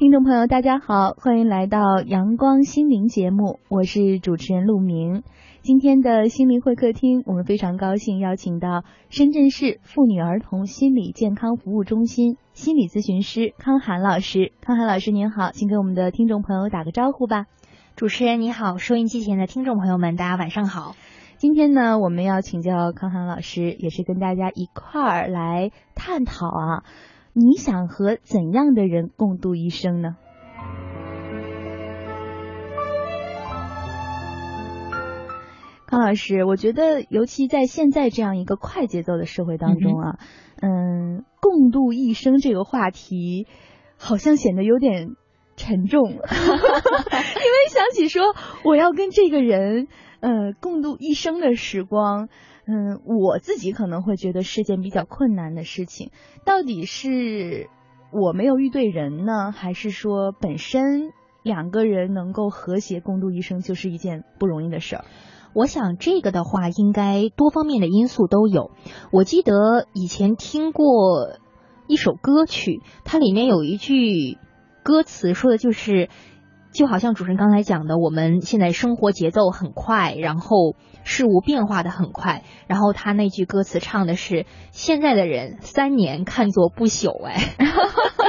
听众朋友，大家好，欢迎来到阳光心灵节目，我是主持人陆明。今天的心灵会客厅，我们非常高兴邀请到深圳市妇女儿童心理健康服务中心心理咨询师康涵老师。康涵老师您好，请给我们的听众朋友打个招呼吧。主持人你好，收音机前的听众朋友们，大家晚上好。今天呢，我们要请教康涵老师，也是跟大家一块儿来探讨啊。你想和怎样的人共度一生呢？康老师，我觉得尤其在现在这样一个快节奏的社会当中啊，嗯，共度一生这个话题好像显得有点沉重，因为想起说我要跟这个人呃共度一生的时光。嗯，我自己可能会觉得是件比较困难的事情。到底是我没有遇对人呢，还是说本身两个人能够和谐共度一生就是一件不容易的事儿？我想这个的话，应该多方面的因素都有。我记得以前听过一首歌曲，它里面有一句歌词说的就是。就好像主持人刚才讲的，我们现在生活节奏很快，然后事物变化的很快，然后他那句歌词唱的是现在的人三年看作不朽，哎，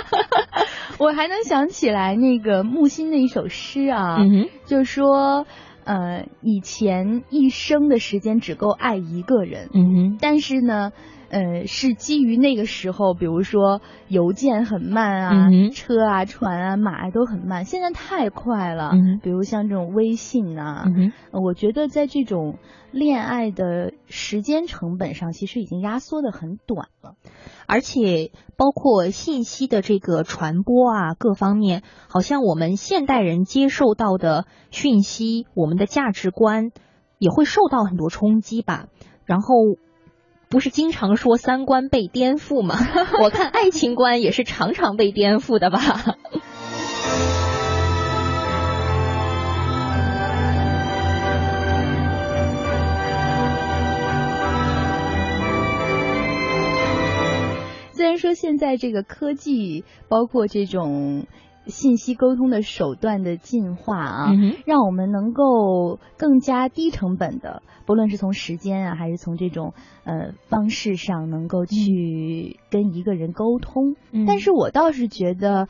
我还能想起来那个木心的一首诗啊，就是说，呃，以前一生的时间只够爱一个人，嗯哼，但是呢。呃，是基于那个时候，比如说邮件很慢啊，车啊、船啊、马啊都很慢。现在太快了，比如像这种微信啊，我觉得在这种恋爱的时间成本上，其实已经压缩的很短了。而且包括信息的这个传播啊，各方面，好像我们现代人接受到的讯息，我们的价值观也会受到很多冲击吧。然后。不是经常说三观被颠覆吗？我看爱情观也是常常被颠覆的吧。虽然说现在这个科技，包括这种。信息沟通的手段的进化啊，让我们能够更加低成本的，不论是从时间啊，还是从这种呃方式上，能够去跟一个人沟通。但是我倒是觉得，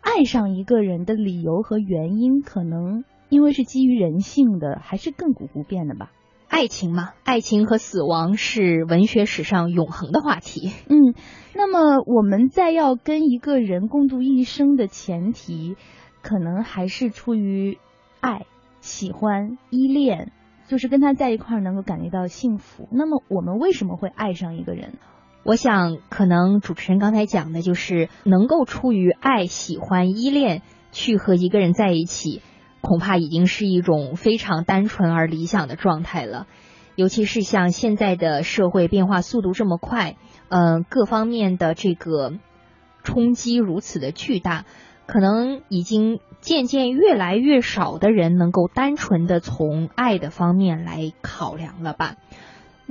爱上一个人的理由和原因，可能因为是基于人性的，还是亘古不变的吧。爱情嘛，爱情和死亡是文学史上永恒的话题。嗯，那么我们在要跟一个人共度一生的前提，可能还是出于爱、喜欢、依恋，就是跟他在一块儿能够感觉到幸福。那么我们为什么会爱上一个人？我想，可能主持人刚才讲的就是能够出于爱、喜欢、依恋去和一个人在一起。恐怕已经是一种非常单纯而理想的状态了，尤其是像现在的社会变化速度这么快，嗯，各方面的这个冲击如此的巨大，可能已经渐渐越来越少的人能够单纯的从爱的方面来考量了吧。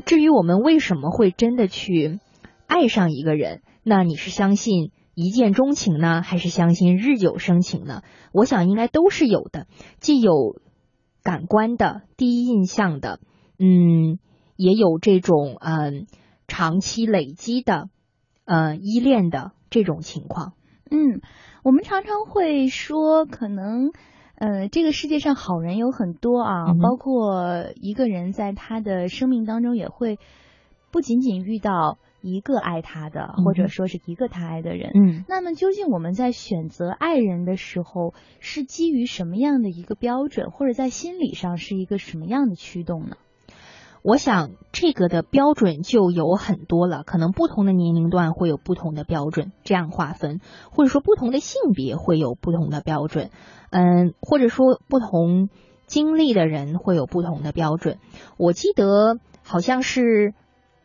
至于我们为什么会真的去爱上一个人，那你是相信？一见钟情呢，还是相信日久生情呢？我想应该都是有的，既有感官的第一印象的，嗯，也有这种嗯长期累积的，呃依恋的这种情况。嗯，我们常常会说，可能呃这个世界上好人有很多啊，包括一个人在他的生命当中也会不仅仅遇到。一个爱他的，或者说是一个他爱的人，嗯，那么究竟我们在选择爱人的时候，是基于什么样的一个标准，或者在心理上是一个什么样的驱动呢？我想这个的标准就有很多了，可能不同的年龄段会有不同的标准，这样划分，或者说不同的性别会有不同的标准，嗯，或者说不同经历的人会有不同的标准。我记得好像是。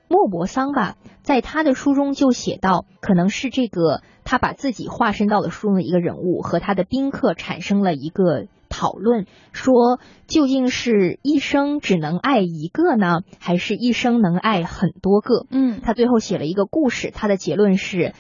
莫泊桑吧，在他的书中就写到，可能是这个他把自己化身到了书中的一个人物，和他的宾客产生了一个讨论，说究竟是一生只能爱一个呢，还是一生能爱很多个？嗯，他最后写了一个故事，他的结论是，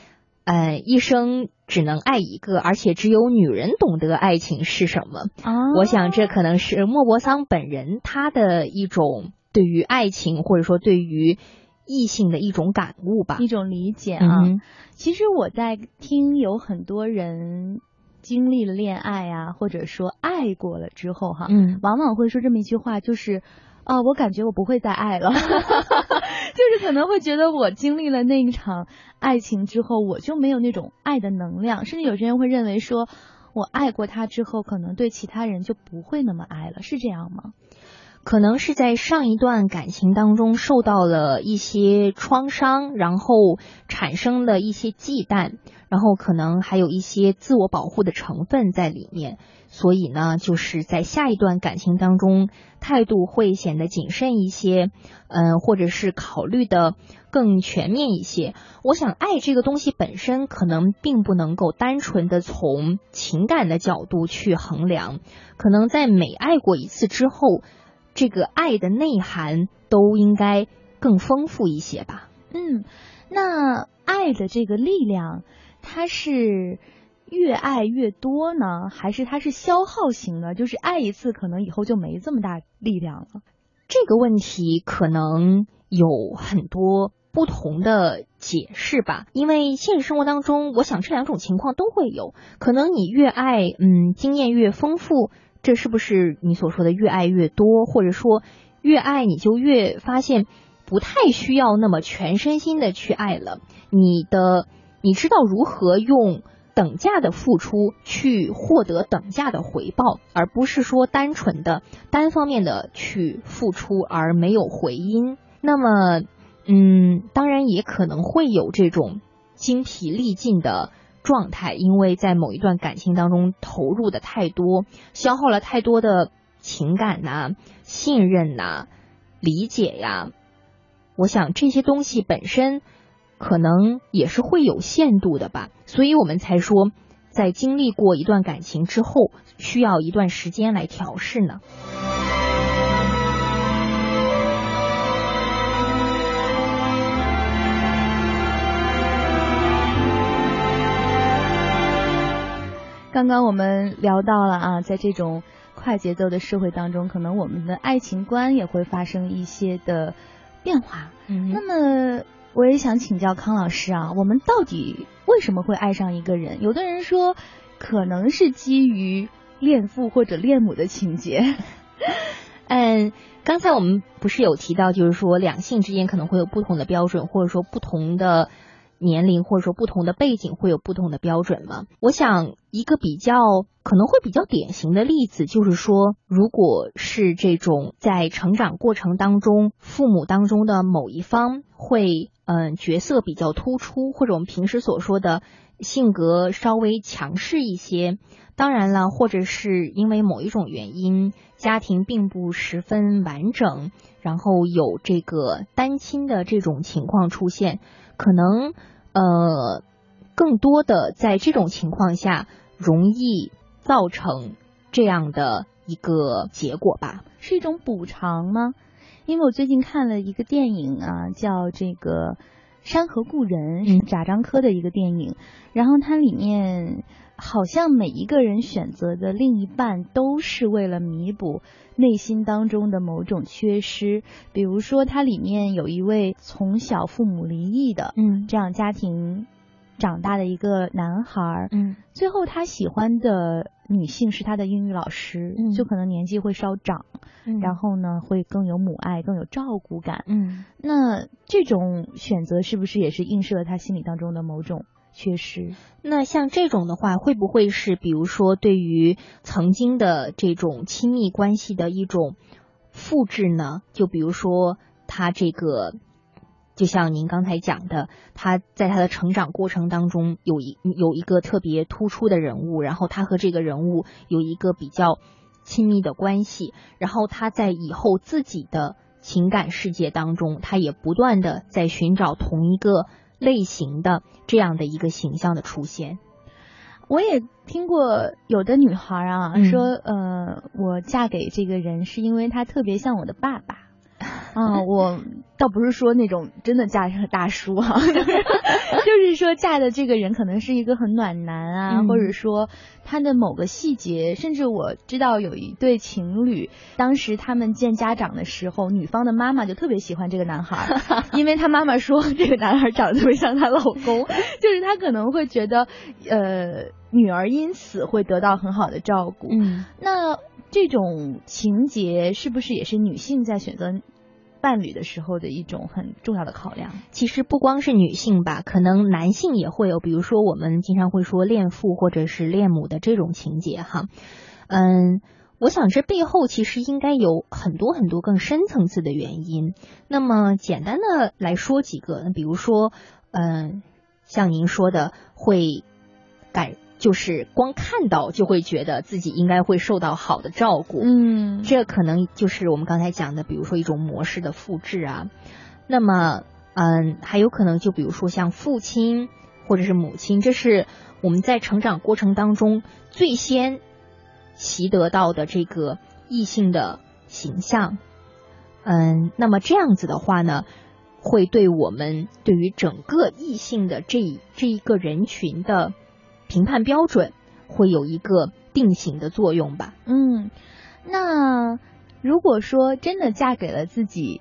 呃，一生只能爱一个，而且只有女人懂得爱情是什么。啊，我想这可能是莫泊桑本人他的一种对于爱情或者说对于异性的一种感悟吧，一种理解啊。其实我在听有很多人经历了恋爱啊，或者说爱过了之后哈，嗯，往往会说这么一句话，就是。啊，我感觉我不会再爱了，就是可能会觉得我经历了那一场爱情之后，我就没有那种爱的能量，甚至有些人会认为说，我爱过他之后，可能对其他人就不会那么爱了，是这样吗？可能是在上一段感情当中受到了一些创伤，然后产生了一些忌惮，然后可能还有一些自我保护的成分在里面，所以呢，就是在下一段感情当中态度会显得谨慎一些，嗯，或者是考虑的更全面一些。我想，爱这个东西本身可能并不能够单纯的从情感的角度去衡量，可能在每爱过一次之后。这个爱的内涵都应该更丰富一些吧。嗯，那爱的这个力量，它是越爱越多呢，还是它是消耗型的？就是爱一次，可能以后就没这么大力量了。这个问题可能有很多不同的解释吧。因为现实生活当中，我想这两种情况都会有。可能你越爱，嗯，经验越丰富。这是不是你所说的越爱越多，或者说越爱你就越发现不太需要那么全身心的去爱了？你的你知道如何用等价的付出去获得等价的回报，而不是说单纯的单方面的去付出而没有回音。那么，嗯，当然也可能会有这种精疲力尽的。状态，因为在某一段感情当中投入的太多，消耗了太多的情感呐、信任呐、理解呀，我想这些东西本身可能也是会有限度的吧，所以我们才说，在经历过一段感情之后，需要一段时间来调试呢。刚刚我们聊到了啊，在这种快节奏的社会当中，可能我们的爱情观也会发生一些的变化。嗯，那么我也想请教康老师啊，我们到底为什么会爱上一个人？有的人说，可能是基于恋父或者恋母的情节。嗯，刚才我们不是有提到，就是说两性之间可能会有不同的标准，或者说不同的。年龄或者说不同的背景会有不同的标准吗？我想一个比较可能会比较典型的例子就是说，如果是这种在成长过程当中，父母当中的某一方会嗯角色比较突出，或者我们平时所说的性格稍微强势一些，当然了，或者是因为某一种原因，家庭并不十分完整，然后有这个单亲的这种情况出现。可能，呃，更多的在这种情况下，容易造成这样的一个结果吧？是一种补偿吗？因为我最近看了一个电影啊，叫这个《山河故人》，是贾樟柯的一个电影，然后它里面。好像每一个人选择的另一半都是为了弥补内心当中的某种缺失，比如说它里面有一位从小父母离异的，嗯，这样家庭长大的一个男孩，嗯，最后他喜欢的女性是他的英语老师，嗯，就可能年纪会稍长，嗯，然后呢会更有母爱，更有照顾感，嗯，那这种选择是不是也是映射了他心里当中的某种？确实。那像这种的话，会不会是比如说对于曾经的这种亲密关系的一种复制呢？就比如说他这个，就像您刚才讲的，他在他的成长过程当中有一有一个特别突出的人物，然后他和这个人物有一个比较亲密的关系，然后他在以后自己的情感世界当中，他也不断的在寻找同一个。类型的这样的一个形象的出现，我也听过有的女孩啊说，呃，我嫁给这个人是因为他特别像我的爸爸，啊，我倒不是说那种真的嫁上大叔哈，就是说嫁的这个人可能是一个很暖男啊，或者说他的某个细节，甚至我知道有一对情侣，当时他们见家长的时候，女方的妈妈就特别喜欢这个男孩，因为他妈妈说这个男孩长得特别像她老公，就是她可能会觉得，呃，女儿因此会得到很好的照顾。嗯，那这种情节是不是也是女性在选择？伴侣的时候的一种很重要的考量，其实不光是女性吧，可能男性也会有，比如说我们经常会说恋父或者是恋母的这种情节哈。嗯，我想这背后其实应该有很多很多更深层次的原因。那么简单的来说几个，那比如说，嗯，像您说的会感。就是光看到就会觉得自己应该会受到好的照顾，嗯，这可能就是我们刚才讲的，比如说一种模式的复制啊。那么，嗯，还有可能就比如说像父亲或者是母亲，这是我们在成长过程当中最先习得到的这个异性的形象。嗯，那么这样子的话呢，会对我们对于整个异性的这这一个人群的。评判标准会有一个定型的作用吧？嗯，那如果说真的嫁给了自己，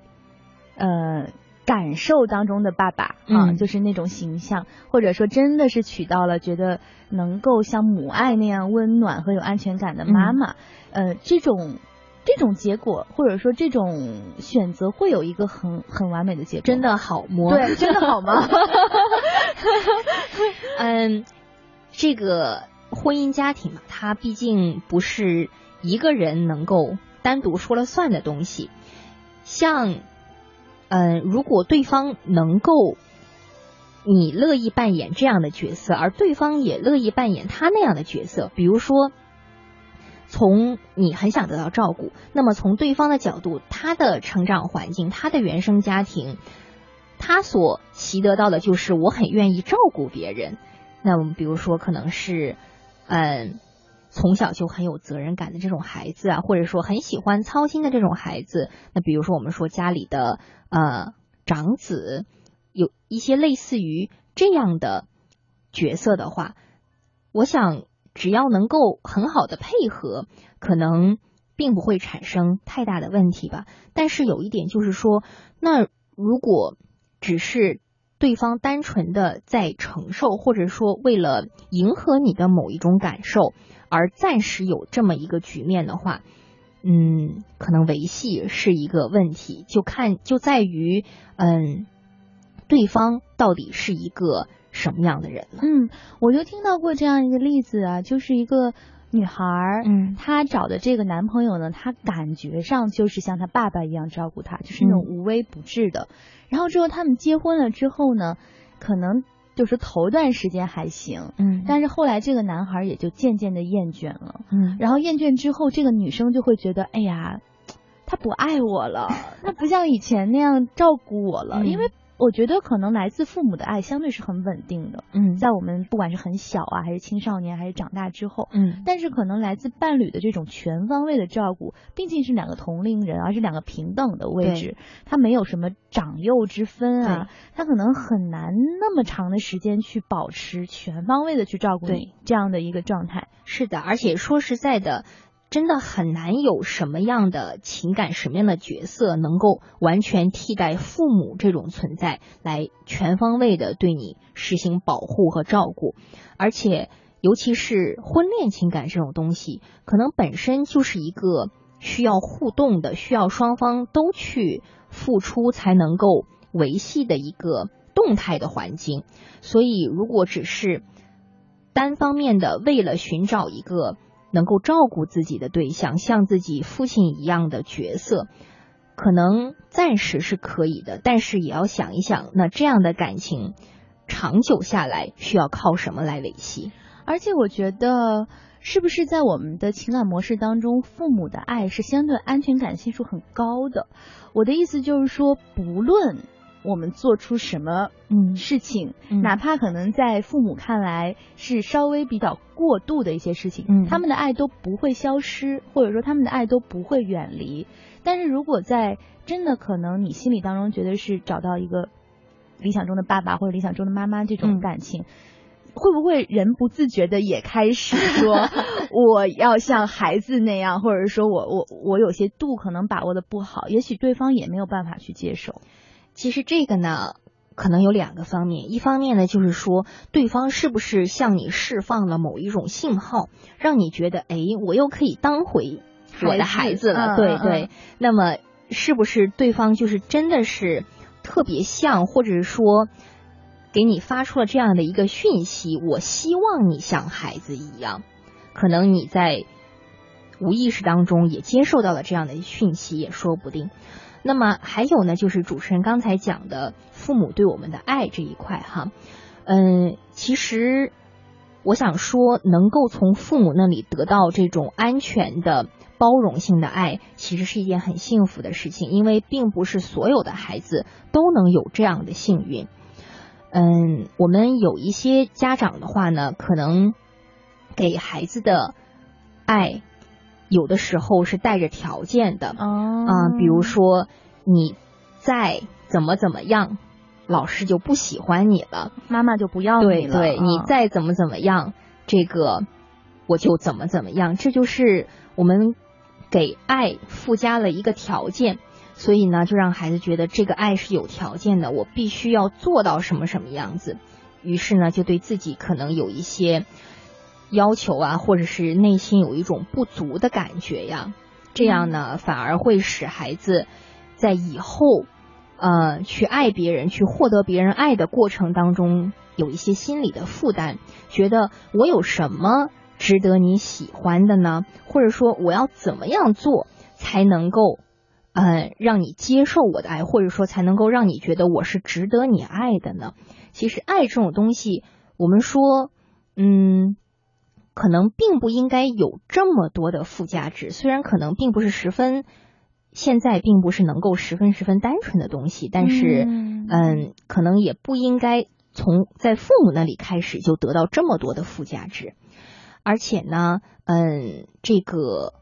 呃，感受当中的爸爸啊，就是那种形象，或者说真的是娶到了觉得能够像母爱那样温暖和有安全感的妈妈，呃，这种这种结果或者说这种选择会有一个很很完美的结果，真的好吗？对，真的好吗？嗯。这个婚姻家庭嘛，它毕竟不是一个人能够单独说了算的东西。像，嗯，如果对方能够你乐意扮演这样的角色，而对方也乐意扮演他那样的角色，比如说，从你很想得到照顾，那么从对方的角度，他的成长环境，他的原生家庭，他所习得到的就是我很愿意照顾别人。那我们比如说，可能是，嗯，从小就很有责任感的这种孩子啊，或者说很喜欢操心的这种孩子。那比如说，我们说家里的呃长子，有一些类似于这样的角色的话，我想只要能够很好的配合，可能并不会产生太大的问题吧。但是有一点就是说，那如果只是。对方单纯的在承受，或者说为了迎合你的某一种感受而暂时有这么一个局面的话，嗯，可能维系是一个问题，就看就在于，嗯，对方到底是一个什么样的人了。嗯，我就听到过这样一个例子啊，就是一个。女孩儿，嗯，她找的这个男朋友呢，她感觉上就是像她爸爸一样照顾她，就是那种无微不至的。然后之后他们结婚了之后呢，可能就是头段时间还行，嗯，但是后来这个男孩也就渐渐的厌倦了，嗯，然后厌倦之后，这个女生就会觉得，哎呀，他不爱我了，他不像以前那样照顾我了，因为。我觉得可能来自父母的爱相对是很稳定的，嗯，在我们不管是很小啊，还是青少年，还是长大之后，嗯，但是可能来自伴侣的这种全方位的照顾，毕竟是两个同龄人，而是两个平等的位置，他没有什么长幼之分啊，他可能很难那么长的时间去保持全方位的去照顾你这样的一个状态。是的，而且说实在的。真的很难有什么样的情感、什么样的角色能够完全替代父母这种存在，来全方位的对你实行保护和照顾。而且，尤其是婚恋情感这种东西，可能本身就是一个需要互动的、需要双方都去付出才能够维系的一个动态的环境。所以，如果只是单方面的为了寻找一个。能够照顾自己的对象，像自己父亲一样的角色，可能暂时是可以的，但是也要想一想，那这样的感情长久下来需要靠什么来维系？而且我觉得，是不是在我们的情感模式当中，父母的爱是相对安全感系数很高的？我的意思就是说，不论我们做出什么嗯事情，嗯哪怕可能在父母看来是稍微比较过度的一些事情，嗯他们的爱都不会消失，或者说他们的爱都不会远离。但是如果在真的可能你心里当中觉得是找到一个理想中的爸爸或者理想中的妈妈这种嗯感情。会不会人不自觉的也开始说 我要像孩子那样，或者说我我我有些度可能把握的不好，也许对方也没有办法去接受。其实这个呢，可能有两个方面。一方面呢，就是说对方是不是向你释放了某一种信号，让你觉得，哎，我又可以当回我的孩子了。对对。那么，是不是对方就是真的是特别像，或者是说给你发出了这样的一个讯息？我希望你像孩子一样。可能你在无意识当中也接受到了这样的讯息，也说不定。那么还有呢，就是主持人刚才讲的父母对我们的爱这一块哈，嗯，其实我想说，能够从父母那里得到这种安全的、包容性的爱，其实是一件很幸福的事情，因为并不是所有的孩子都能有这样的幸运。嗯，我们有一些家长的话呢，可能给孩子的爱。有的时候是带着条件的，哦啊、比如说你再怎么怎么样，老师就不喜欢你了。妈妈就不要你了，对，你嗯再怎么怎么样，这个我就怎么怎么样。这就是我们给爱附加了一个条件，所以呢，就让孩子觉得这个爱是有条件的，我必须要做到什么什么样子。于是呢，就对自己可能有一些要求啊，或者是内心有一种不足的感觉呀。这样呢，反而会使孩子在以后，呃，去爱别人、去获得别人爱的过程当中，有一些心理的负担，觉得我有什么值得你喜欢的呢？或者说，我要怎么样做才能够，呃，让你接受我的爱，或者说才能够让你觉得我是值得你爱的呢？其实，爱这种东西，我们说，嗯。可能并不应该有这么多的附加值，虽然可能并不是十分，现在并不是能够十分十分单纯的东西，但是，嗯嗯，可能也不应该从在父母那里开始就得到这么多的附加值，而且呢，嗯，这个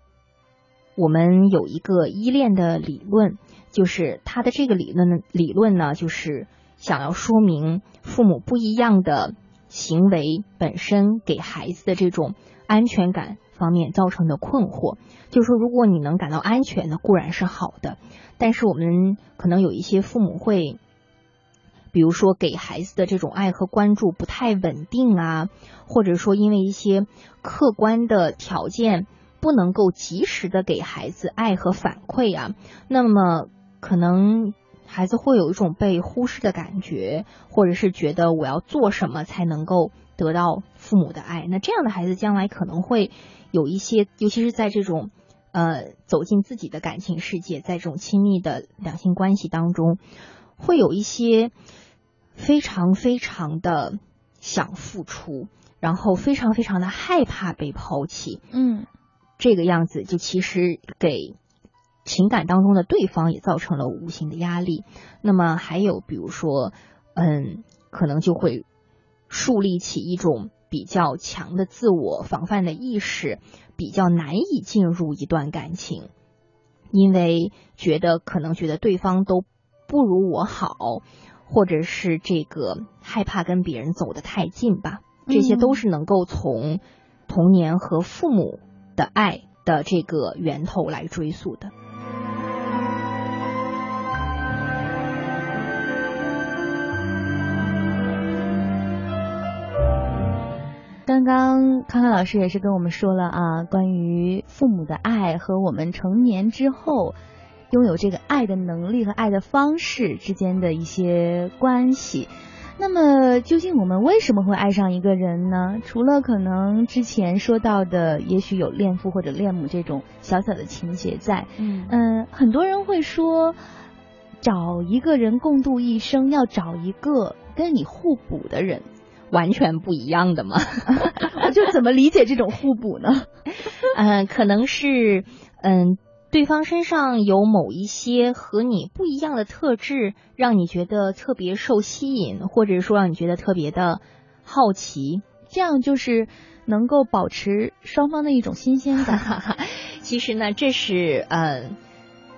我们有一个依恋的理论，就是他的这个理论呢，理论呢，就是想要说明父母不一样的。行为本身给孩子的这种安全感方面造成的困惑，就是说，如果你能感到安全，那固然是好的。但是我们可能有一些父母会，比如说给孩子的这种爱和关注不太稳定啊，或者说因为一些客观的条件不能够及时的给孩子爱和反馈啊，那么可能。孩子会有一种被忽视的感觉，或者是觉得我要做什么才能够得到父母的爱。那这样的孩子将来可能会有一些，尤其是在这种呃走进自己的感情世界，在这种亲密的两性关系当中，会有一些非常非常的想付出，然后非常非常的害怕被抛弃。嗯，这个样子就其实给。情感当中的对方也造成了无形的压力，那么还有比如说，嗯，可能就会树立起一种比较强的自我防范的意识，比较难以进入一段感情，因为觉得可能觉得对方都不如我好，或者是这个害怕跟别人走得太近吧，这些都是能够从童年和父母的爱的这个源头来追溯的。刚刚康康老师也是跟我们说了啊，关于父母的爱和我们成年之后拥有这个爱的能力和爱的方式之间的一些关系。那么，究竟我们为什么会爱上一个人呢？除了可能之前说到的，也许有恋父或者恋母这种小小的情节在，嗯嗯，很多人会说，找一个人共度一生，要找一个跟你互补的人。完全不一样的嘛，就怎么理解这种互补呢？嗯、呃，可能是嗯、呃，对方身上有某一些和你不一样的特质，让你觉得特别受吸引，或者说让你觉得特别的好奇，这样就是能够保持双方的一种新鲜感。其实呢，这是嗯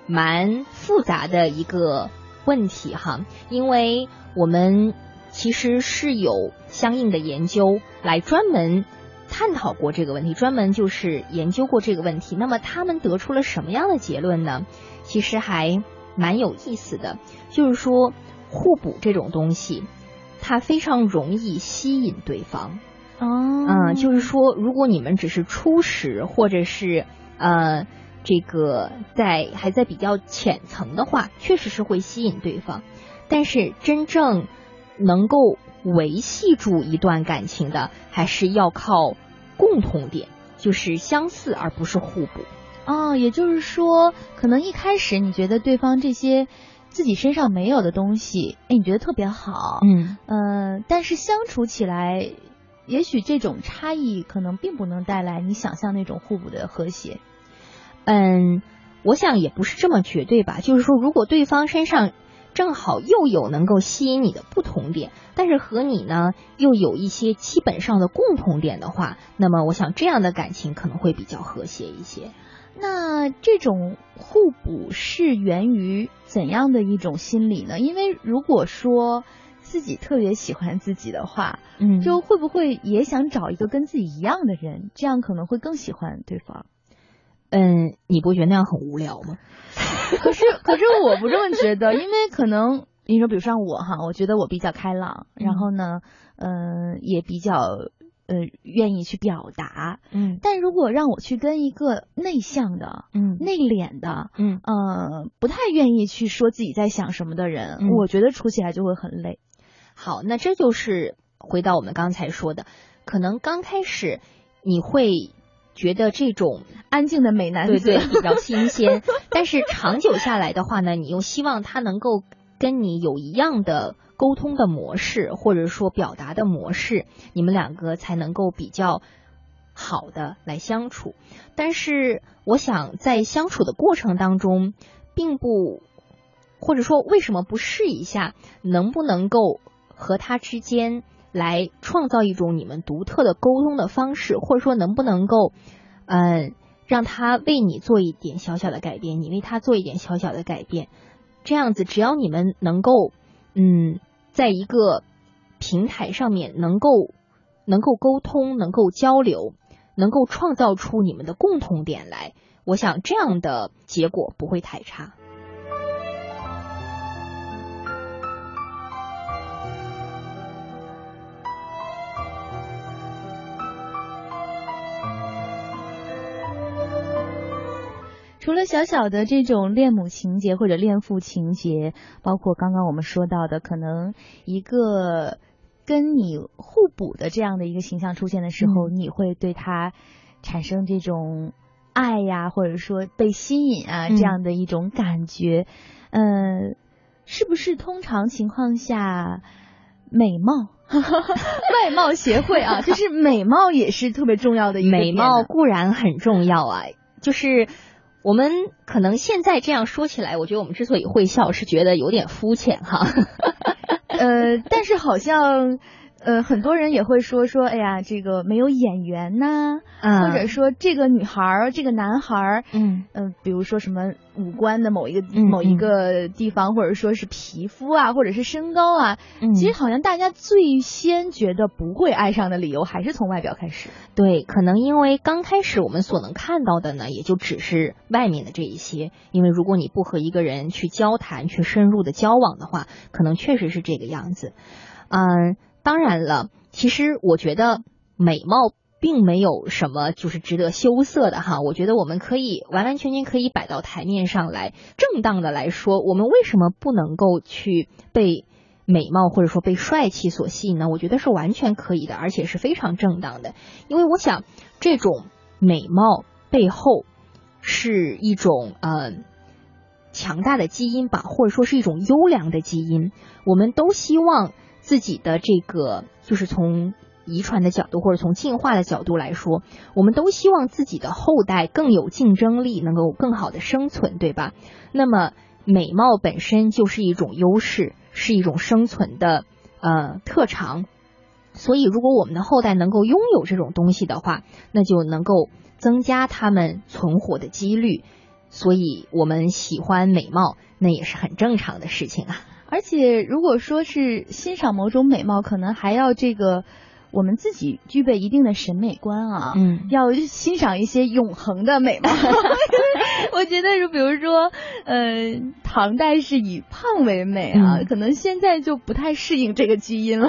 蛮复杂的一个问题哈，因为我们其实是有相应的研究来专门。探讨过这个问题，专门就是研究过这个问题。那么他们得出了什么样的结论呢？其实还蛮有意思的，就是说互补这种东西，它非常容易吸引对方。哦，嗯，就是说，如果你们只是初识，或者是呃这个在还在比较浅层的话，确实是会吸引对方。但是真正能够。维系住一段感情的，还是要靠共同点，就是相似而不是互补。哦，也就是说，可能一开始你觉得对方这些自己身上没有的东西，哎，你觉得特别好，嗯嗯，但是相处起来，也许这种差异可能并不能带来你想象那种互补的和谐。嗯，我想也不是这么绝对吧，就是说，如果对方身上。正好又有能够吸引你的不同点，但是和你呢又有一些基本上的共同点的话，那么我想这样的感情可能会比较和谐一些。那这种互补是源于怎样的一种心理呢？因为如果说自己特别喜欢自己的话，嗯，就会不会也想找一个跟自己一样的人，这样可能会更喜欢对方。嗯，你不觉得那样很无聊吗？可是，可是我不这么觉得，因为可能你说，比如像我哈，我觉得我比较开朗，然后呢，嗯，也比较呃愿意去表达，嗯，但如果让我去跟一个内向的，嗯，内敛的，嗯，呃，不太愿意去说自己在想什么的人，我觉得处起来就会很累。好，那这就是回到我们刚才说的，可能刚开始你会。觉得这种安静的美男子对对 比较新鲜，但是长久下来的话呢，你又希望他能够跟你有一样的沟通的模式，或者说表达的模式，你们两个才能够比较好的来相处。但是我想在相处的过程当中，并不或者说为什么不试一下，能不能够和他之间。来创造一种你们独特的沟通的方式，或者说能不能够，嗯，让他为你做一点小小的改变，你为他做一点小小的改变，这样子，只要你们能够，嗯，在一个平台上面能够能够沟通，能够交流，能够创造出你们的共同点来，我想这样的结果不会太差。除了小小的这种恋母情节或者恋父情节，包括刚刚我们说到的，可能一个跟你互补的这样的一个形象出现的时候，你会对他产生这种爱呀，或者说被吸引啊这样的一种感觉。嗯，是不是通常情况下，美貌 外貌协会啊，就是美貌也是特别重要的一个美貌固然很重要啊，就是。我们可能现在这样说起来，我觉得我们之所以会笑，是觉得有点肤浅哈。呃，但是好像。呃，很多人也会说说，哎呀，这个没有眼缘呐，或者说这个女孩儿、这个男孩儿，嗯嗯，比如说什么五官的某一个某一个地方，或者说是皮肤啊，或者是身高啊，其实好像大家最先觉得不会爱上的理由，还是从外表开始。对，可能因为刚开始我们所能看到的呢，也就只是外面的这一些。因为如果你不和一个人去交谈、去深入的交往的话，可能确实是这个样子。嗯。当然了，其实我觉得美貌并没有什么就是值得羞涩的哈。我觉得我们可以完完全全可以摆到台面上来，正当的来说，我们为什么不能够去被美貌或者说被帅气所吸引呢？我觉得是完全可以的，而且是非常正当的。因为我想，这种美貌背后是一种呃强大的基因吧，或者说是一种优良的基因。我们都希望。自己的这个就是从遗传的角度或者从进化的角度来说，我们都希望自己的后代更有竞争力，能够更好的生存，对吧？那么美貌本身就是一种优势，是一种生存的呃特长。所以，如果我们的后代能够拥有这种东西的话，那就能够增加他们存活的几率。所以，我们喜欢美貌，那也是很正常的事情啊。而且，如果说是欣赏某种美貌，可能还要这个我们自己具备一定的审美观啊。嗯，要欣赏一些永恒的美貌。我觉得，就比如说，呃，唐代是以胖为美啊，可能现在就不太适应这个基因了。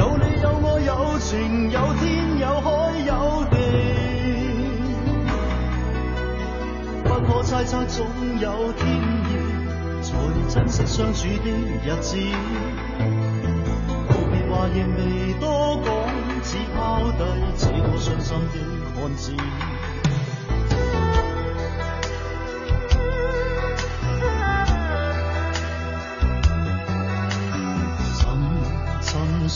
有你有我有情有天有海有地，不可猜测总有天意，才珍惜相处的日子。告别话亦未多讲，只抛低这个伤心的汉子。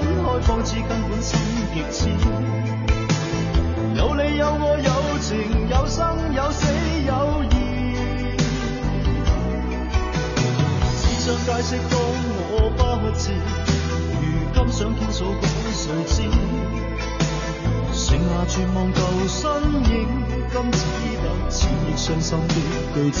分开方知根本心极痴，有你有我有情有生有死有义，只想解释当我不知，如今想倾诉讲谁知，剩下绝望旧身影，今只得千亿伤心的句子。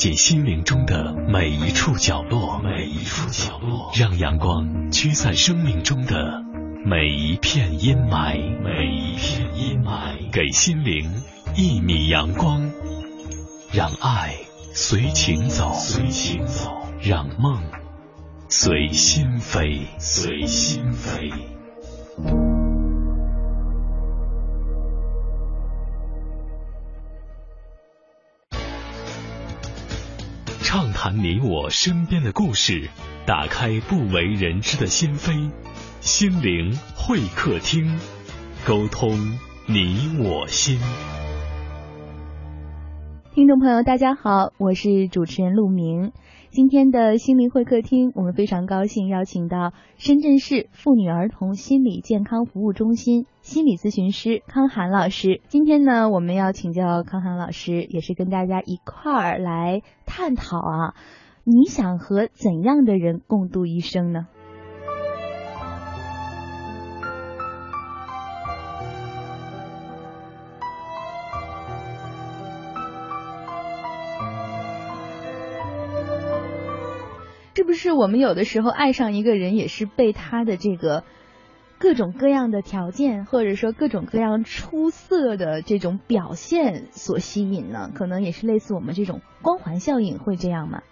照进心灵中的每一处角落，每一处角落，让阳光驱散生命中的每一片阴霾，每一片阴霾，给心灵一米阳光，让爱随情走，随情走，让梦随心飞，随心飞。谈你我身边的故事，打开不为人知的心扉，心灵会客厅，沟通你我心。听众朋友，大家好，我是主持人陆明。今天的心灵会客厅，我们非常高兴邀请到深圳市妇女儿童心理健康服务中心心理咨询师康涵老师。今天呢，我们要请教康涵老师，也是跟大家一块儿来探讨啊，你想和怎样的人共度一生呢？是不是我们有的时候爱上一个人，也是被他的这个各种各样的条件，或者说各种各样出色的这种表现所吸引呢？可能也是类似我们这种光环效应，会这样吗？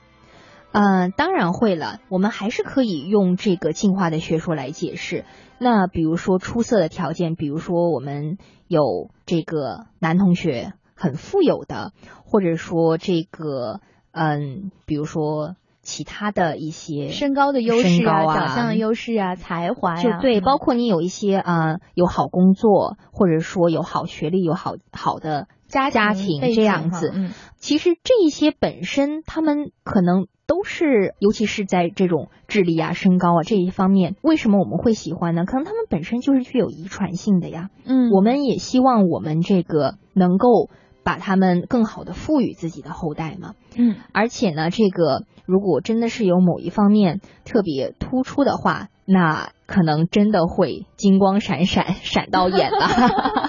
呃，当然会了。我们还是可以用这个进化的学说来解释。那比如说出色的条件，比如说我们有这个男同学很富有的，或者说这个嗯，比如说。其他的一些身高的优势啊，长相的优势啊，才华呀，就对，包括你有一些啊，有好工作，或者说有好学历，有好好的家家庭这样子。嗯，其实这一些本身，他们可能都是，尤其是在这种智力啊、身高啊这一方面，为什么我们会喜欢呢？可能他们本身就是具有遗传性的呀。嗯，我们也希望我们这个能够。把他们更好的赋予自己的后代嘛，嗯，而且呢，这个如果真的是有某一方面特别突出的话，那可能真的会金光闪闪，闪到眼了。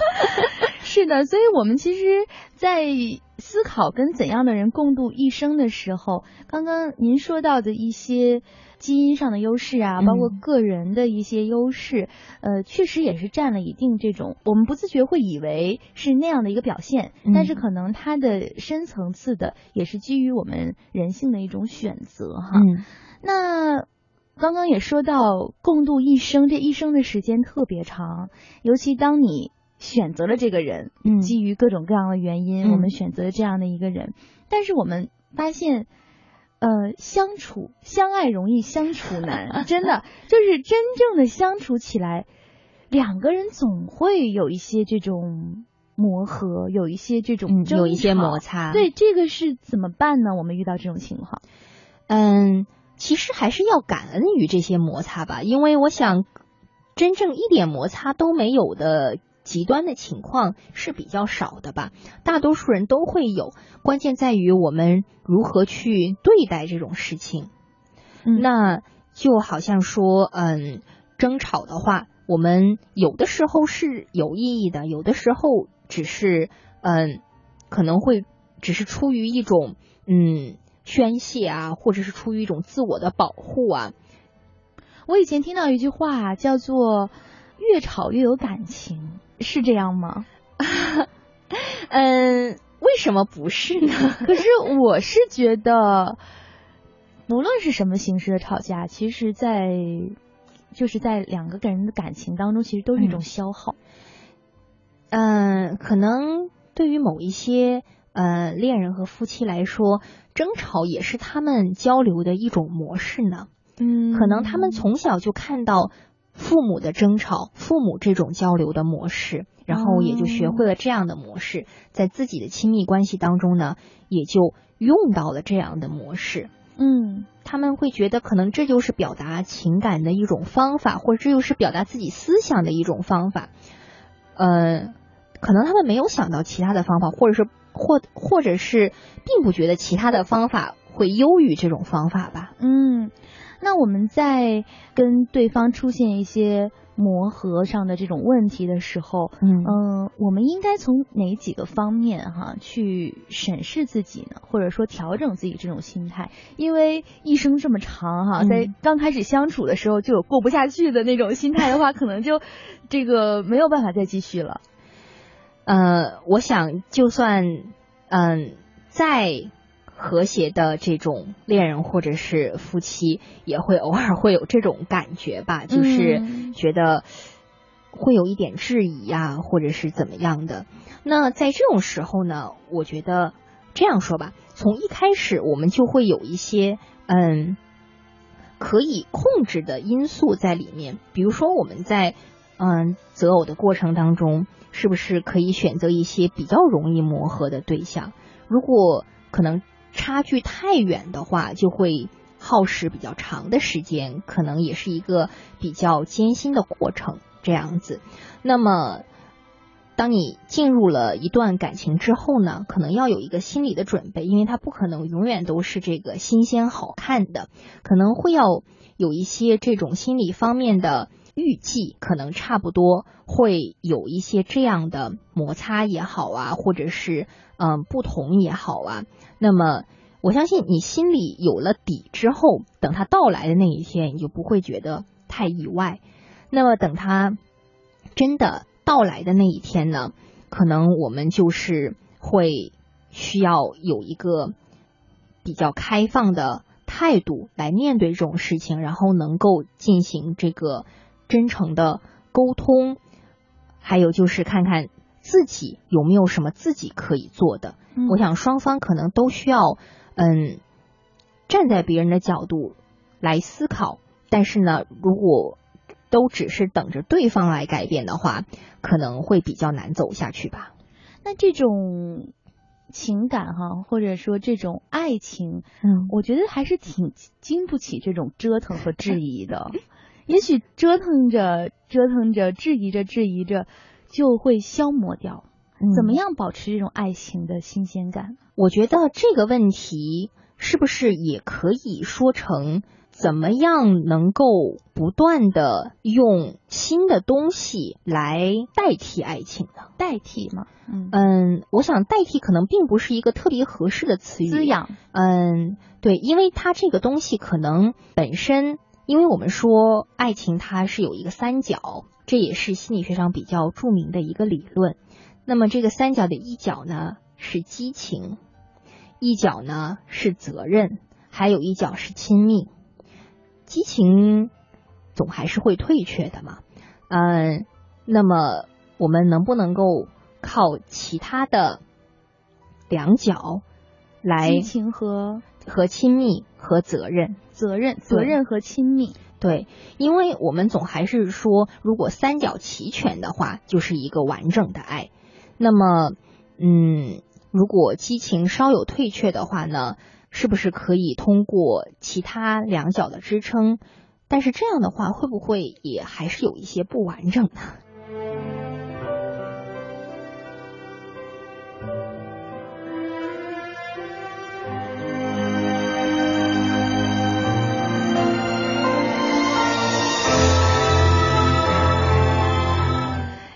是的，所以我们其实，在思考跟怎样的人共度一生的时候，刚刚您说到的一些。基因上的优势啊，包括个人的一些优势，呃，确实也是占了一定这种，我们不自觉会以为是那样的一个表现，但是可能它的深层次的也是基于我们人性的一种选择哈。那刚刚也说到共度一生，这一生的时间特别长，尤其当你选择了这个人，嗯基于各种各样的原因，我们选择了这样的一个人，但是我们发现。呃，相处相爱容易相处难，真的就是真正的相处起来，两个人总会有一些这种磨合，有一些这种有一些摩擦。对，这个是怎么办呢？我们遇到这种情况，嗯，其实还是要感恩于这些摩擦吧，因为我想，真正一点摩擦都没有的。极端的情况是比较少的吧，大多数人都会有，关键在于我们如何去对待这种事情。那就好像说，嗯，争吵的话，我们有的时候是有意义的，有的时候只是，嗯，可能会只是出于一种，嗯，宣泄啊，或者是出于一种自我的保护啊。我以前听到一句话叫做“越吵越有感情”。是这样吗？嗯，为什么不是呢？可是我是觉得，无论是什么形式的吵架，其实，在就是在两个人的感情当中，其实都是一种消耗。嗯，可能对于某一些呃恋人和夫妻来说，争吵也是他们交流的一种模式呢。嗯，可能他们从小就看到。父母的争吵，父母这种交流的模式，然后也就学会了这样的模式，在自己的亲密关系当中呢，也就用到了这样的模式。嗯，他们会觉得可能这就是表达情感的一种方法，或者这就是表达自己思想的一种方法。呃，可能他们没有想到其他的方法，或者是或或者是并不觉得其他的方法会优于这种方法吧。嗯。那我们在跟对方出现一些磨合上的这种问题的时候，嗯，我们应该从哪几个方面哈去审视自己呢？或者说调整自己这种心态？因为一生这么长哈，在刚开始相处的时候就有过不下去的那种心态的话，可能就这个没有办法再继续了。呃，我想就算嗯在。和谐的这种恋人或者是夫妻，也会偶尔会有这种感觉吧，就是觉得会有一点质疑呀，或者是怎么样的。那在这种时候呢，我觉得这样说吧，从一开始我们就会有一些嗯可以控制的因素在里面，比如说我们在嗯择偶的过程当中，是不是可以选择一些比较容易磨合的对象？如果可能差距太远的话，就会耗时比较长的时间，可能也是一个比较艰辛的过程。这样子，那么。当你进入了一段感情之后呢，可能要有一个心理的准备，因为它不可能永远都是这个新鲜好看的，可能会要有一些这种心理方面的预计，可能差不多会有一些这样的摩擦也好啊，或者是嗯不同也好啊。那么我相信你心里有了底之后，等他到来的那一天，你就不会觉得太意外。那么等他真的。到来的那一天呢，可能我们就是会需要有一个比较开放的态度来面对这种事情，然后能够进行这个真诚的沟通，还有就是看看自己有没有什么自己可以做的。我想双方可能都需要嗯站在别人的角度来思考，但是呢，如果都只是等着对方来改变的话，可能会比较难走下去吧。那这种情感哈，或者说这种爱情，嗯，我觉得还是挺经不起这种折腾和质疑的。也许折腾着折腾着，质疑着质疑着，就会消磨掉。怎么样保持这种爱情的新鲜感？我觉得这个问题是不是也可以说成？怎么样能够不断的用新的东西来代替爱情呢？代替吗？嗯，我想代替可能并不是一个特别合适的词语。滋养。嗯，对，因为它这个东西可能本身，因为我们说爱情它是有一个三角，这也是心理学上比较著名的一个理论。那么这个三角的一角呢是激情，一角呢是责任，还有一角是亲密。激情总还是会退却的嘛，嗯，那么我们能不能够靠其他的两角来激情和和亲密和责任责任责任和亲密对，因为我们总还是说，如果三角齐全的话，就是一个完整的爱。那么，嗯，如果激情稍有退却的话呢？是不是可以通过其他两角的支撑？但是这样的话，会不会也还是有一些不完整呢？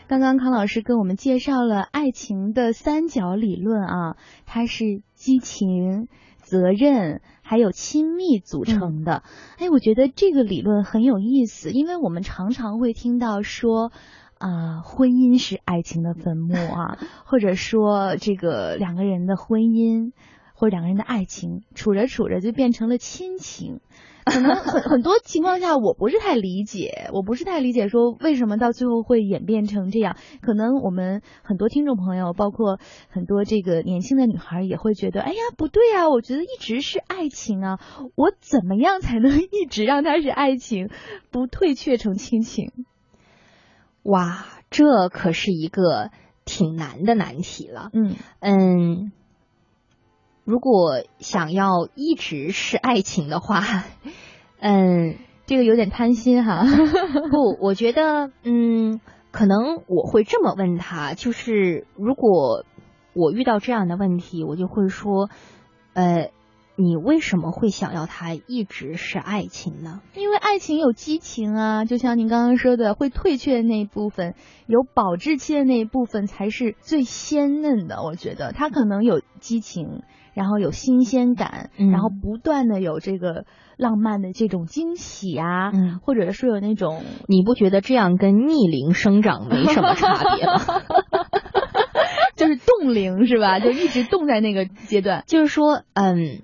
刚刚康老师跟我们介绍了爱情的三角理论啊，它是激情。责任还有亲密组成的，哎，我觉得这个理论很有意思，因为我们常常会听到说，啊，婚姻是爱情的坟墓啊，或者说这个两个人的婚姻或者两个人的爱情处着处着就变成了亲情。可能很很多情况下，我不是太理解，我不是太理解说为什么到最后会演变成这样。可能我们很多听众朋友，包括很多这个年轻的女孩也会觉得，哎呀，不对啊，我觉得一直是爱情啊，我怎么样才能 一直让它是爱情，不退却成亲情？哇，这可是一个挺难的难题了。嗯嗯。如果想要一直是爱情的话，嗯，这个有点贪心哈。不，我觉得，嗯，可能我会这么问他，就是如果我遇到这样的问题，我就会说，呃。你为什么会想要它一直是爱情呢？因为爱情有激情啊，就像您刚刚说的，会退却的那一部分，有保质期的那一部分才是最鲜嫩的。我觉得它可能有激情，然后有新鲜感，然后不断的有这个浪漫的这种惊喜啊，或者说有那种，你不觉得这样跟逆龄生长没什么差别吗？就是冻龄是吧？就一直冻在那个阶段。就是说，嗯。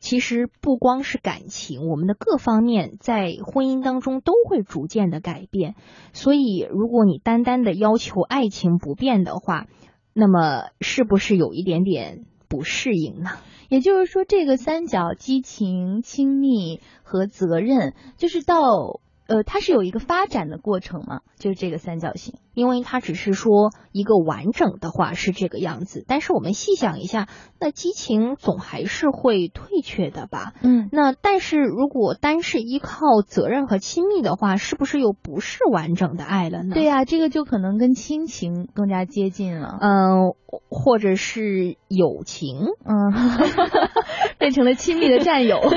其实不光是感情，我们的各方面在婚姻当中都会逐渐的改变。所以，如果你单单的要求爱情不变的话，那么是不是有一点点不适应呢？也就是说，这个三角激情、亲密和责任，就是到呃，它是有一个发展的过程嘛，就是这个三角形。因为它只是说一个完整的话是这个样子，但是我们细想一下，那激情总还是会退却的吧？嗯，那但是如果单是依靠责任和亲密的话，是不是又不是完整的爱了呢？对呀、这个就可能跟亲情更加接近了。嗯、或者是友情，嗯，变成了亲密的战友。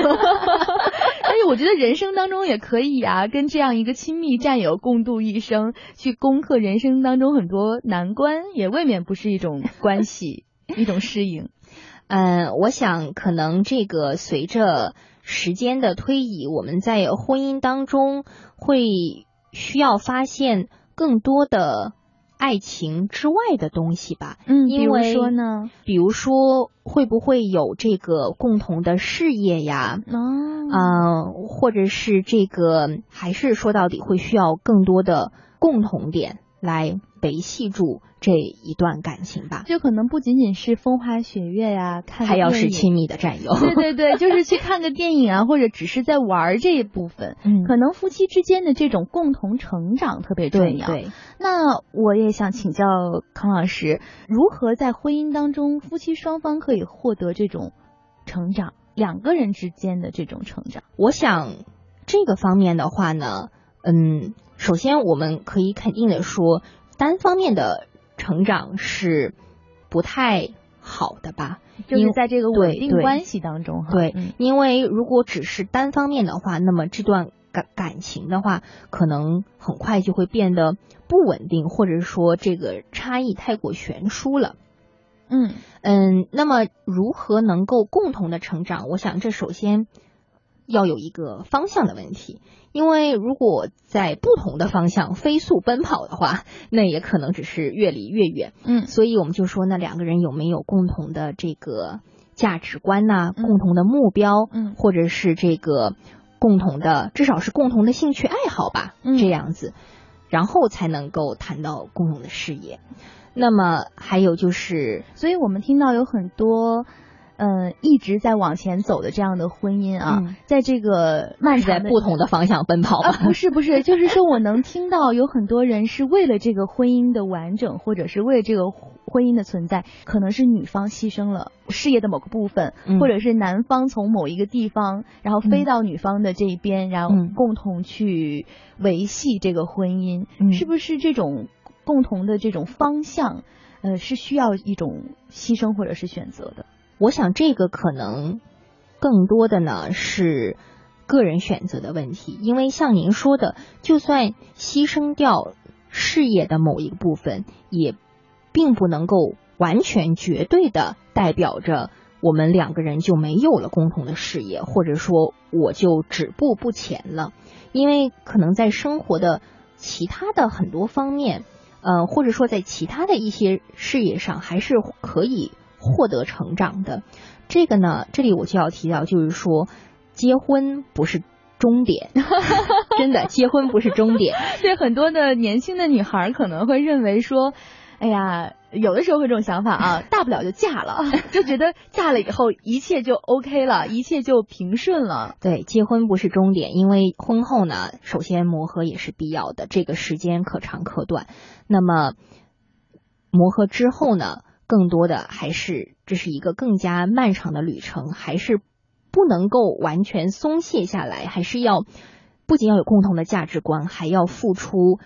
但是我觉得人生当中也可以啊，跟这样一个亲密战友共度一生，去攻克人生当中很多难关，也未免不是一种关系，一种适应。嗯，我想可能这个随着时间的推移，我们在婚姻当中会需要发现更多的爱情之外的东西吧。嗯比如因为说呢？比如说会不会有这个共同的事业呀？哦，嗯、或者是这个，还是说到底会需要更多的共同点来维系住这一段感情吧。就可能不仅仅是风花雪月呀，看还要是亲密的战友。对对对，就是去看个电影啊，或者只是在玩儿这一部分。嗯可能夫妻之间的这种共同成长特别重要。对对，那我也想请教康老师，如何在婚姻当中，夫妻双方可以获得这种成长，两个人之间的这种成长？我想这个方面的话呢，嗯，首先我们可以肯定的说，单方面的成长是不太好的吧？因就是在这个稳定关系当中哈。对，嗯因为如果只是单方面的话，那么这段感感情的话，可能很快就会变得不稳定，或者说这个差异太过悬殊了。嗯嗯，那么如何能够共同的成长？我想这首先要有一个方向的问题，因为如果在不同的方向飞速奔跑的话，那也可能只是越离越远。嗯所以我们就说，那两个人有没有共同的这个价值观呐、嗯共同的目标，嗯或者是这个共同的，至少是共同的兴趣爱好吧，嗯这样子，然后才能够谈到共同的事业。那么还有就是，所以我们听到有很多。呃，一直在往前走的这样的婚姻啊，嗯。在这个漫长的不同的方向奔跑啊，不是不是，就是说我能听到有很多人是为了这个婚姻的完整，或者是为了这个婚姻的存在，可能是女方牺牲了事业的某个部分，嗯。或者是男方从某一个地方，然后飞嗯到女方的这一边，然后嗯。共同去维系这个婚姻，嗯。是不是这种共同的这种方向，呃，是需要一种牺牲或者是选择的？我想这个可能更多的呢是个人选择的问题，因为像您说的，就算牺牲掉事业的某一个部分，也并不能够完全绝对的代表着我们两个人就没有了共同的事业，或者说我就止步不前了，因为可能在生活的其他的很多方面，呃，或者说在其他的一些事业上，还是可以获得成长的。这个呢，这里我就要提到，就是说，结婚不是终点，真的，结婚不是终点。对很多的年轻的女孩可能会认为说，哎呀，有的时候会这种想法啊，大不了就嫁了，就觉得嫁了以后一切就 OK 了，一切就平顺了。对，结婚不是终点，因为婚后呢，首先磨合也是必要的，这个时间可长可短。那么磨合之后呢，更多的还是这是一个更加漫长的旅程，还是不能够完全松懈下来，还是要不仅要有共同的价值观，还要付出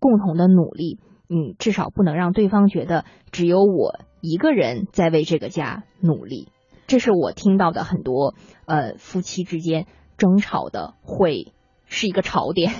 共同的努力。嗯，至少不能让对方觉得只有我一个人在为这个家努力。这是我听到的很多呃夫妻之间争吵的会是一个槽点。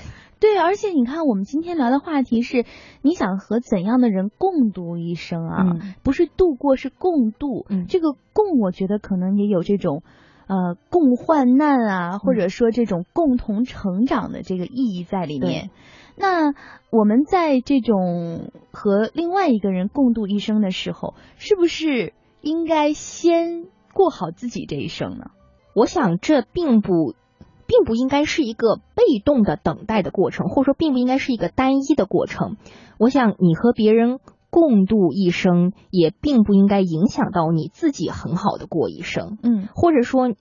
对，而且你看，我们今天聊的话题是，你想和怎样的人共度一生啊？嗯不是度过，是共度。嗯这个共，我觉得可能也有这种，呃，共患难啊，或者说这种共同成长的这个意义在里面。那我们在这种和另外一个人共度一生的时候，是不是应该先过好自己这一生呢？我想这并不，并不应该是一个被动的等待的过程，或者说并不应该是一个单一的过程。我想你和别人共度一生，也并不应该影响到你自己很好的过一生，嗯或者说。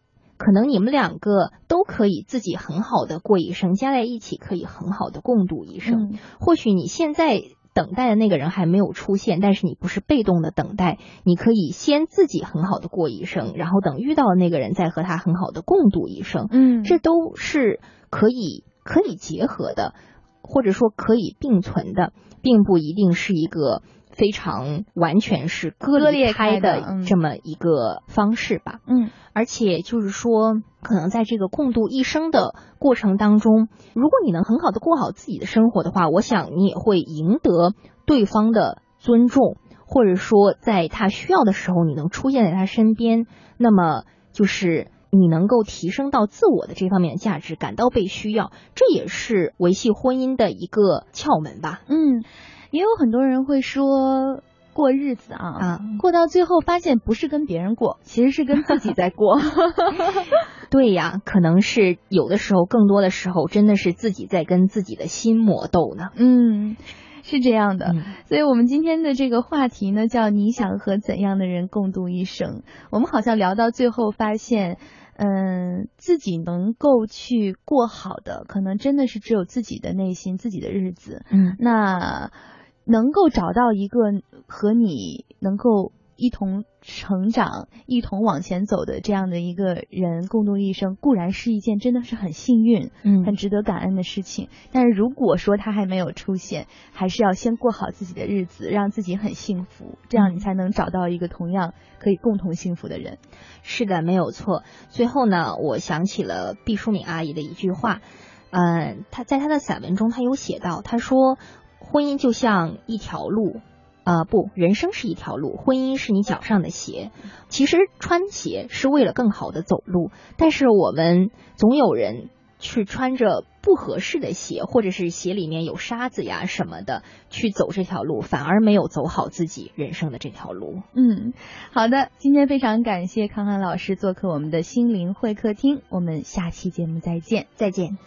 可能你们两个都可以自己很好的过一生，加在一起可以很好的共度一生。嗯或许你现在等待的那个人还没有出现，但是你不是被动的等待，你可以先自己很好的过一生，然后等遇到的那个人再和他很好的共度一生。嗯这都是可以可以结合的，或者说可以并存的，并不一定是一个非常完全是割割裂裂开的这么一个方式吧。嗯而且就是说，可能在这个共度一生的过程当中，如果你能很好的过好自己的生活的话，我想你也会赢得对方的尊重，或者说在他需要的时候，你能出现在他身边，那么就是你能够提升到自我的这方面的价值，感到被需要，这也是维系婚姻的一个窍门吧。嗯，也有很多人会说。过日子啊，啊过到最后发现不是跟别人过，其实是跟自己在过。对呀，可能是有的时候，更多的时候，真的是自己在跟自己的心魔斗呢。嗯，是这样的。嗯所以，我们今天的这个话题呢，叫“你想和怎样的人共度一生”。我们好像聊到最后，发现，嗯，自己能够去过好的，可能真的是只有自己的内心、自己的日子。嗯那能够找到一个和你能够一同成长、一同往前走的这样的一个人共度一生，固然是一件真的是很幸运、嗯很值得感恩的事情。但是如果说他还没有出现，还是要先过好自己的日子，让自己很幸福，这样你才能找到一个同样可以共同幸福的人。是的，没有错。最后呢，我想起了毕淑敏阿姨的一句话，嗯，她在她的散文中，她有写到，她说，婚姻就像一条路，呃，不，人生是一条路，婚姻是你脚上的鞋。其实穿鞋是为了更好的走路，但是我们总有人去穿着不合适的鞋，或者是鞋里面有沙子呀什么的，去走这条路，反而没有走好自己人生的这条路。嗯，好的，今天非常感谢康康老师做客我们的心灵会客厅，我们下期节目再见。再见。